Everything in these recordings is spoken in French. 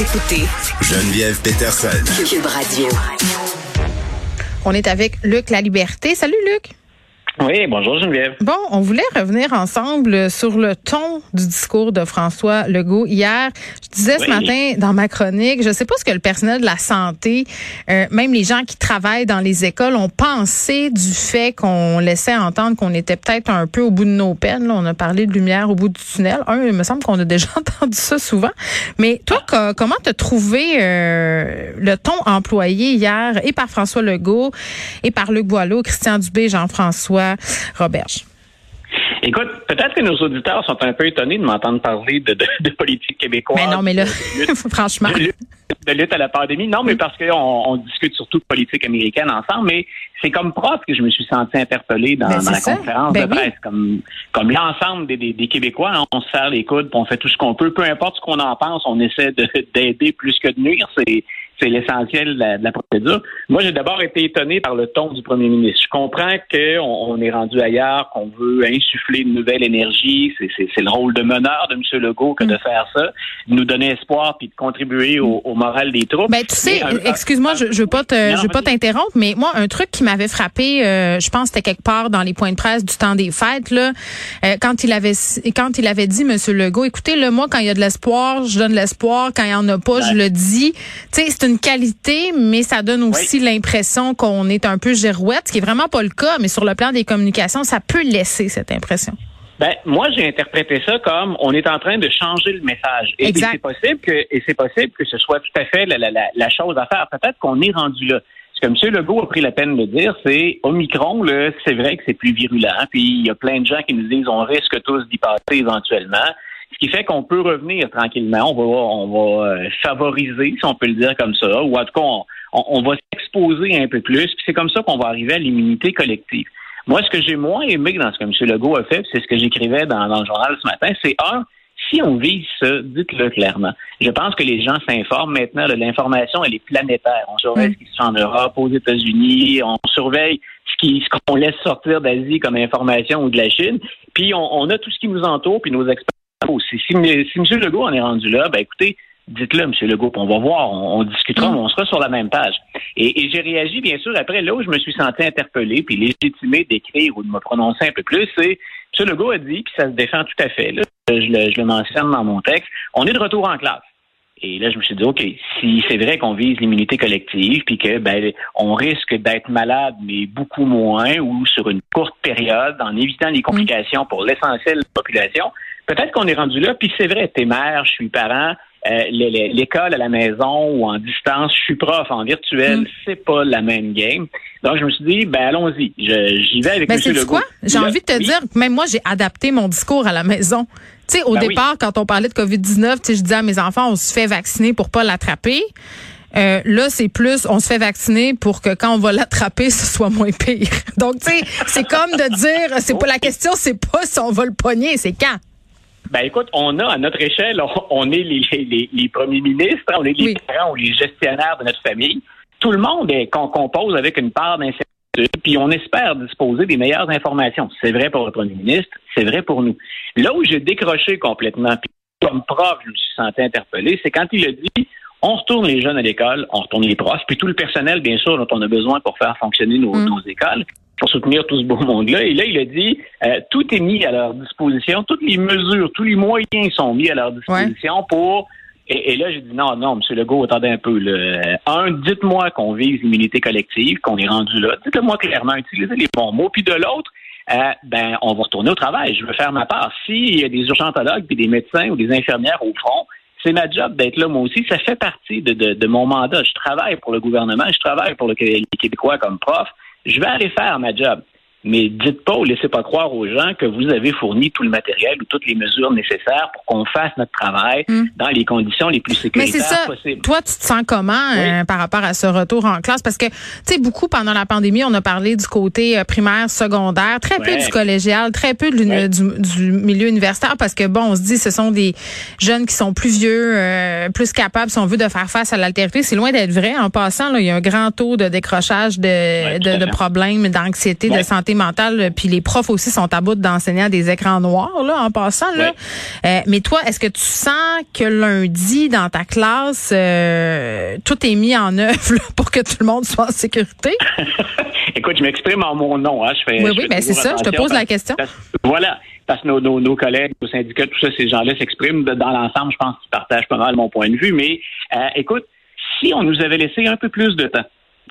Vous écoutez Geneviève Peterson. Cube Radio. On est avec Luc La Liberté. Salut Luc. Oui, bonjour Geneviève. Bon, on voulait revenir ensemble sur le ton du discours de François Legault hier. Je disais ce matin dans ma chronique, je sais pas ce que le personnel de la santé, euh, même les gens qui travaillent dans les écoles, ont pensé du fait qu'on laissait entendre qu'on était peut-être un peu au bout de nos peines. Là, on a parlé de lumière au bout du tunnel. Un, il me semble qu'on a déjà entendu ça souvent. Mais toi, comment t'as trouvé euh, le ton employé hier et par François Legault et par Luc Boileau, Christian Dubé, Jean-François Roberge. Écoute, peut-être que nos auditeurs sont un peu étonnés de m'entendre parler de, de, politique québécoise. Mais non, mais là, franchement. De lutte, à la pandémie. Non, mais parce qu'on on discute surtout de politique américaine ensemble, mais c'est comme prof que je me suis senti interpellé dans, ben, la conférence ben de presse. Comme, comme l'ensemble des, des, Québécois, hein, on se serre les coudes, on fait tout ce qu'on peut. Peu importe ce qu'on en pense, on essaie d'aider plus que de nuire. C'est c'est l'essentiel de, la, procédure. Moi, j'ai d'abord été étonné par le ton du premier ministre. Je comprends qu'on on est rendu ailleurs, qu'on veut insuffler une nouvelle énergie. C'est le rôle de meneur de M. Legault que de mm. faire ça, de nous donner espoir puis de contribuer au, moral des troupes. Ben, tu sais, excuse-moi, je, je veux pas te, je veux pas t'interrompre, mais moi, un truc qui m'avait frappé, euh, je pense, c'était quelque part dans les points de presse du temps des fêtes, là, euh, quand il avait, quand il avait dit, M. Legault, écoutez, le moi, quand il y a de l'espoir, je donne l'espoir. Quand il y en a pas, je le dis. Tu sais, c'est une qualité, mais ça donne aussi l'impression qu'on est un peu girouette, ce qui est vraiment pas le cas, mais sur le plan des communications, ça peut laisser cette impression. Ben, moi, j'ai interprété ça comme on est en train de changer le message. Et, c'est possible que, et c'est possible que ce soit tout à fait la, chose à faire. Peut-être qu'on est rendu là. Ce que M. Legault a pris la peine de dire, c'est Omicron, c'est vrai que c'est plus virulent. Puis il y a plein de gens qui nous disent on risque tous d'y passer éventuellement. Ce qui fait qu'on peut revenir tranquillement. On va, on va euh, favoriser, si on peut le dire comme ça, ou en tout cas, on, va s'exposer un peu plus. Puis c'est comme ça qu'on va arriver à l'immunité collective. Moi, ce que j'ai moins aimé dans ce que M. Legault a fait, c'est ce que j'écrivais dans, le journal ce matin, c'est un, si on vise ça, dites-le clairement. Je pense que les gens s'informent maintenant. L'information, elle est planétaire. On surveille ce qui se fait en Europe, aux États-Unis. On surveille ce qu'on laisse sortir d'Asie comme information ou de la Chine. Puis on, on, a tout ce qui nous entoure, puis nos experts si, si, M. Legault en est rendu là, ben écoutez, dites-le, M. Legault, on va voir, on, discutera, mm. on sera sur la même page. Et, j'ai réagi, bien sûr, après, là où je me suis senti interpellé, puis légitimé d'écrire ou de me prononcer un peu plus, c'est M. Legault a dit, puis ça se défend tout à fait, là, je, le, je le mentionne dans mon texte, on est de retour en classe. Et là, je me suis dit, OK, si c'est vrai qu'on vise l'immunité collective, puis que ben, on risque d'être malade, mais beaucoup moins, ou sur une courte période, en évitant les complications pour l'essentiel de la population, peut-être qu'on est rendu là, puis c'est vrai, t'es mère, je suis parent, euh, l'école à la maison ou en distance, je suis prof en virtuel, mm. c'est pas la même game. Donc je me suis dit, ben allons-y, j'y vais avec Mais c'est quoi? J'ai envie de te dire, même moi j'ai adapté mon discours à la maison. Tu sais, au ben départ, quand on parlait de Covid-19, je disais à mes enfants, on se fait vacciner pour pas l'attraper. Euh, là, c'est plus, on se fait vacciner pour que quand on va l'attraper, ce soit moins pire. Donc, tu sais, c'est comme de dire, c'est pas la question, c'est pas si on va le pogner, c'est quand. Ben écoute, on a à notre échelle, on, est les, les, premiers ministres, on est les parents ou les gestionnaires de notre famille. Tout le monde est qu'on compose avec une part d'incertitude, puis on espère disposer des meilleures informations. C'est vrai pour le premier ministre, c'est vrai pour nous. Là où j'ai décroché complètement, puis comme prof, je me suis senti interpellé, c'est quand il a dit on retourne les jeunes à l'école, on retourne les profs, puis tout le personnel, bien sûr, dont on a besoin pour faire fonctionner nos, mm. nos écoles pour soutenir tout ce beau monde-là. Et là, il a dit, euh, tout est mis à leur disposition, toutes les mesures, tous les moyens sont mis à leur disposition pour... Et, là, j'ai dit, non, non, M. Legault, attendez un peu. Là. Un, dites-moi qu'on vise l'immunité collective, qu'on est rendu là. Dites-le-moi clairement, utilisez les bons mots. Puis de l'autre, euh, ben, on va retourner au travail. Je veux faire ma part. S'il y a des urgentologues, puis des médecins ou des infirmières au front, c'est ma job d'être là, moi aussi. Ça fait partie de, de, de, mon mandat. Je travaille pour le gouvernement, je travaille pour le, les Québécois comme prof je vais aller faire ma job. Mais dites pas ou laissez pas croire aux gens que vous avez fourni tout le matériel ou toutes les mesures nécessaires pour qu'on fasse notre travail hmm. dans les conditions les plus sécuritaires mais ça, possibles. Toi, tu te sens comment euh, par rapport à ce retour en classe? Parce que, tu sais, beaucoup pendant la pandémie, on a parlé du côté euh, primaire, secondaire, très peu du collégial, très peu du, du, milieu universitaire, parce que, bon, on se dit, ce sont des jeunes qui sont plus vieux, euh, plus capables, si on veut, de faire face à l'altérité. C'est loin d'être vrai. En passant, là, il y a un grand taux de décrochage de, de, de problèmes, d'anxiété, de santé mentale. Puis les profs aussi sont à bout d'enseigner à des écrans noirs, là, en passant. Là. Euh, mais toi, est-ce que tu sens que lundi, dans ta classe, euh, tout est mis en œuvre pour que tout le monde soit en sécurité? Écoute, je m'exprime en mon nom. Hein. Je fais, oui, oui, mais c'est ça. Je te pose la question. voilà parce que nos, nos, nos, collègues, nos syndicats, tout ça, ces gens-là s'expriment dans l'ensemble. Je pense qu'ils partagent pas mal mon point de vue. Mais euh, écoute, si on nous avait laissé un peu plus de temps,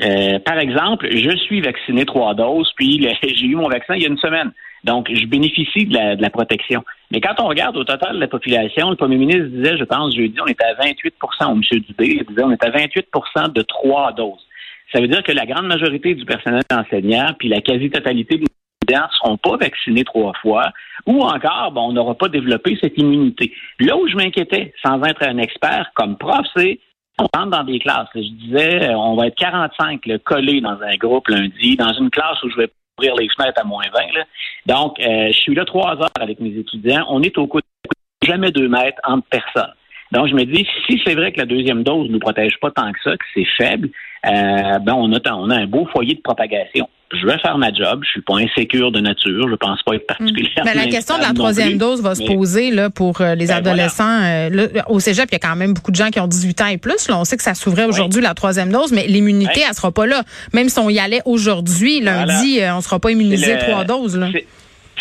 euh, par exemple, je suis vacciné trois doses, puis j'ai eu mon vaccin il y a une semaine. Donc, je bénéficie de la, de la, protection. Mais quand on regarde au total de la population, le premier ministre disait, je pense, jeudi, on était à 28% ou M. Dubé il disait, on est à 28% de trois doses. Ça veut dire que la grande majorité du personnel enseignant, puis la quasi-totalité des étudiants ne seront pas vaccinés trois fois, ou encore, bon, on n'aura pas développé cette immunité. Là où je m'inquiétais, sans être un expert comme prof, c'est on rentre dans des classes. Je disais, euh, on va être 45 là, collés dans un groupe lundi, dans une classe où je vais ouvrir les fenêtres à moins 20. Là. Donc, euh, je suis là trois heures avec mes étudiants. On est au coup de jamais deux mètres entre personnes. Donc, je me dis, si c'est vrai que la deuxième dose ne nous protège pas tant que ça, que c'est faible, euh, ben on a, on a un beau foyer de propagation je vais faire ma job. Je suis pas insécure de nature. Je pense pas être hmm. particulièrement. Mais la question de la troisième dose va se poser là pour euh, les ben, adolescents. Euh, au cégep, il y a quand même beaucoup de gens qui ont 18 ans et plus. Là, on sait que ça s'ouvrait aujourd'hui la troisième dose, mais l'immunité, elle sera pas là. Même si on y allait aujourd'hui, lundi, euh, on sera pas immunisé trois doses. Là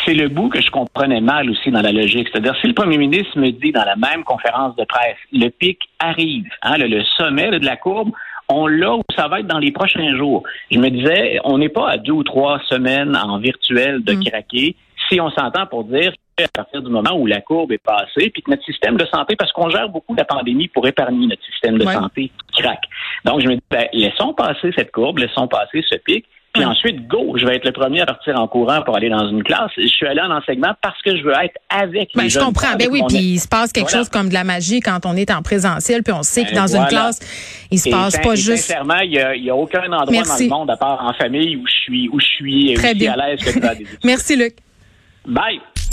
c'est le bout que je comprenais mal aussi dans la logique. C'est-à-dire, si le premier ministre me dit dans la même conférence de presse, le pic arrive, hein, le, sommet de la courbe, on l'a ou ça va être dans les prochains jours. Je me disais, on n'est pas à deux ou trois semaines en virtuel de mm. craquer. Si on s'entend pour dire à partir du moment où la courbe est passée, puis que notre système de santé, parce qu'on gère beaucoup la pandémie pour épargner notre système de santé craque. Donc, je me dis, ben, laissons passer cette courbe, laissons passer ce pic, puis ensuite, go, je vais être le premier à partir en courant pour aller dans une classe. Je suis allé en enseignement parce que je veux être avec ben, les je comprends. Ben oui, puis il se passe quelque chose comme de la magie quand on est en présentiel, puis on sait que ben, dans une classe, il se passe pas juste. Sincèrement, il y a, aucun endroit dans le monde à part en famille où je suis où je suis, Très bien. à l'aise que Merci Luc. Bye.